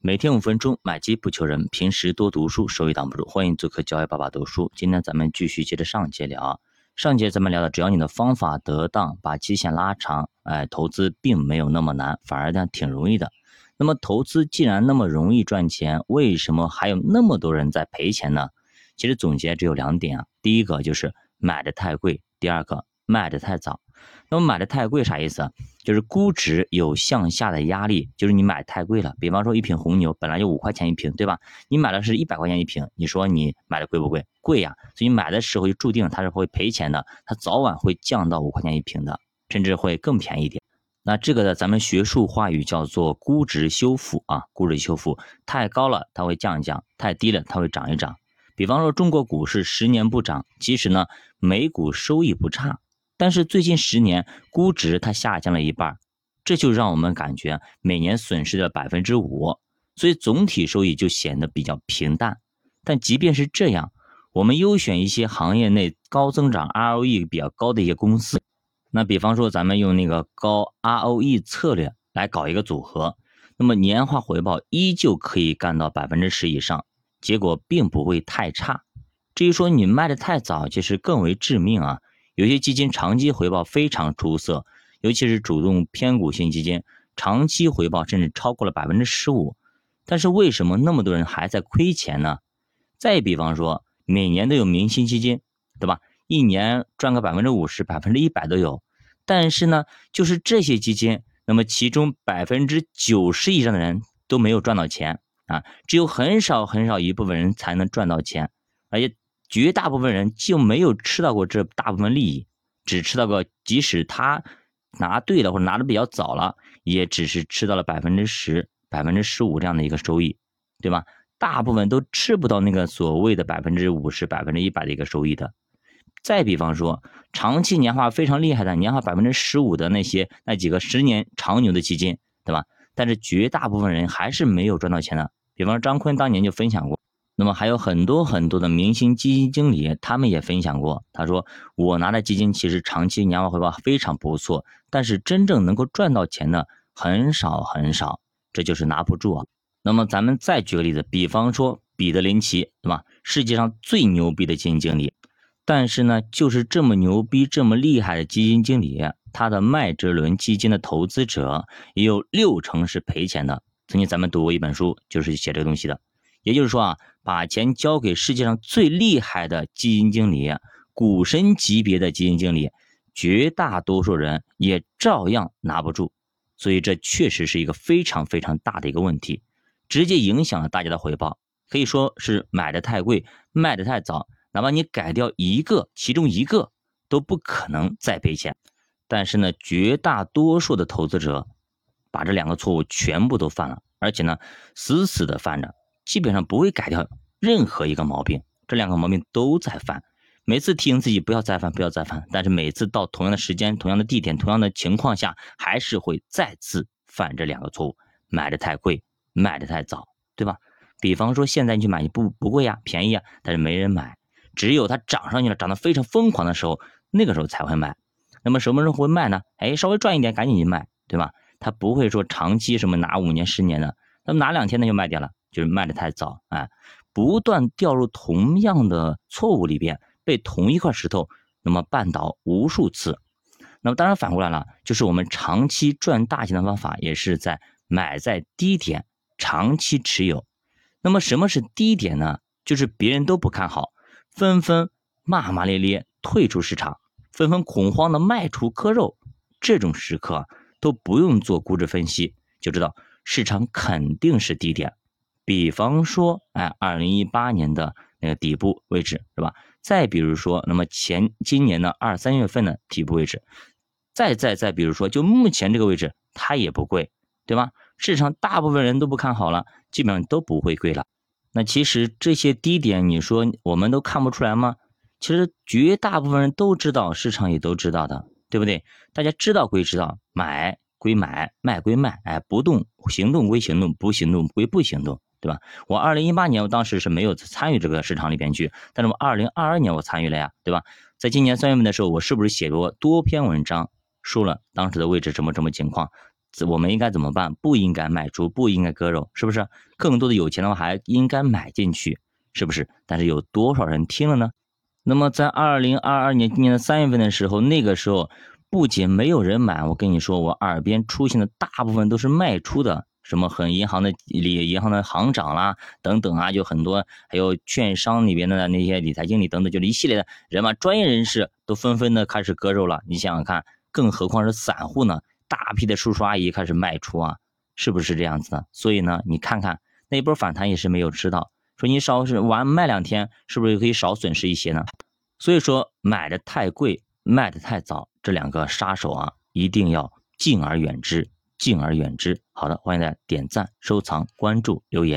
每天五分钟，买基不求人。平时多读书，收益挡不住。欢迎做客教育爸爸读书。今天咱们继续接着上节聊。上节咱们聊的，只要你的方法得当，把期限拉长，哎，投资并没有那么难，反而呢挺容易的。那么投资既然那么容易赚钱，为什么还有那么多人在赔钱呢？其实总结只有两点啊。第一个就是买的太贵，第二个卖的太早。那么买的太贵啥意思？就是估值有向下的压力，就是你买太贵了。比方说一瓶红牛本来就五块钱一瓶，对吧？你买的是一百块钱一瓶，你说你买的贵不贵？贵呀！所以买的时候就注定它是会赔钱的，它早晚会降到五块钱一瓶的，甚至会更便宜点。那这个呢，咱们学术话语叫做估值修复啊，估值修复太高了它会降一降，太低了它会涨一涨。比方说中国股市十年不涨，其实呢美股收益不差。但是最近十年估值它下降了一半，这就让我们感觉每年损失了百分之五，所以总体收益就显得比较平淡。但即便是这样，我们优选一些行业内高增长、ROE 比较高的一些公司，那比方说咱们用那个高 ROE 策略来搞一个组合，那么年化回报依旧可以干到百分之十以上，结果并不会太差。至于说你卖的太早，其实更为致命啊。有些基金长期回报非常出色，尤其是主动偏股型基金，长期回报甚至超过了百分之十五。但是为什么那么多人还在亏钱呢？再比方说，每年都有明星基金，对吧？一年赚个百分之五十、百分之一百都有。但是呢，就是这些基金，那么其中百分之九十以上的人都没有赚到钱啊，只有很少很少一部分人才能赚到钱，而且。绝大部分人就没有吃到过这大部分利益，只吃到过，即使他拿对了或者拿的比较早了，也只是吃到了百分之十、百分之十五这样的一个收益，对吧？大部分都吃不到那个所谓的百分之五十、百分之一百的一个收益的。再比方说，长期年化非常厉害的，年化百分之十五的那些那几个十年长牛的基金，对吧？但是绝大部分人还是没有赚到钱的。比方说张坤当年就分享过。那么还有很多很多的明星基金经理，他们也分享过。他说：“我拿的基金其实长期年化回报非常不错，但是真正能够赚到钱的很少很少，这就是拿不住啊。”那么咱们再举个例子，比方说彼得林奇，对吧？世界上最牛逼的基金经理，但是呢，就是这么牛逼、这么厉害的基金经理，他的麦哲伦基金的投资者也有六成是赔钱的。曾经咱们读过一本书，就是写这个东西的。也就是说啊，把钱交给世界上最厉害的基金经理、股神级别的基金经理，绝大多数人也照样拿不住。所以这确实是一个非常非常大的一个问题，直接影响了大家的回报。可以说是买的太贵，卖的太早。哪怕你改掉一个，其中一个都不可能再赔钱。但是呢，绝大多数的投资者把这两个错误全部都犯了，而且呢，死死的犯着。基本上不会改掉任何一个毛病，这两个毛病都在犯。每次提醒自己不要再犯，不要再犯，但是每次到同样的时间、同样的地点、同样的情况下，还是会再次犯这两个错误：买的太贵，卖的太早，对吧？比方说现在你去买，你不不贵呀，便宜呀，但是没人买。只有它涨上去了，涨得非常疯狂的时候，那个时候才会卖。那么什么时候会卖呢？哎，稍微赚一点，赶紧去卖，对吧？它不会说长期什么拿五年、十年的，那么拿两天它就卖掉了。就是卖的太早，哎，不断掉入同样的错误里边，被同一块石头那么绊倒无数次。那么当然反过来了，就是我们长期赚大钱的方法，也是在买在低点，长期持有。那么什么是低点呢？就是别人都不看好，纷纷骂骂咧咧退出市场，纷纷恐慌的卖出割肉，这种时刻都不用做估值分析，就知道市场肯定是低点。比方说，哎，二零一八年的那个底部位置是吧？再比如说，那么前今年的二三月份的底部位置，再再再比如说，就目前这个位置，它也不贵，对吧？市场大部分人都不看好了，基本上都不会贵了。那其实这些低点，你说我们都看不出来吗？其实绝大部分人都知道，市场也都知道的，对不对？大家知道归知道，买归买，卖归卖，哎，不动行动归行动，不行动归不行动。对吧？我二零一八年我当时是没有参与这个市场里边去，但是我二零二二年我参与了呀，对吧？在今年三月份的时候，我是不是写过多篇文章，说了当时的位置什么什么情况？我们应该怎么办？不应该卖出，不应该割肉，是不是？更多的有钱的话还应该买进去，是不是？但是有多少人听了呢？那么在二零二二年今年的三月份的时候，那个时候不仅没有人买，我跟你说，我耳边出现的大部分都是卖出的。什么很银行的理银行的行长啦，等等啊，就很多，还有券商里边的那些理财经理等等，就是一系列的人嘛，专业人士都纷纷的开始割肉了。你想想看，更何况是散户呢？大批的叔叔阿姨开始卖出啊，是不是这样子的？所以呢，你看看那一波反弹也是没有吃到，说你少是晚卖两天，是不是可以少损失一些呢？所以说买的太贵，卖的太早，这两个杀手啊，一定要敬而远之。敬而远之。好的，欢迎大家点赞、收藏、关注、留言。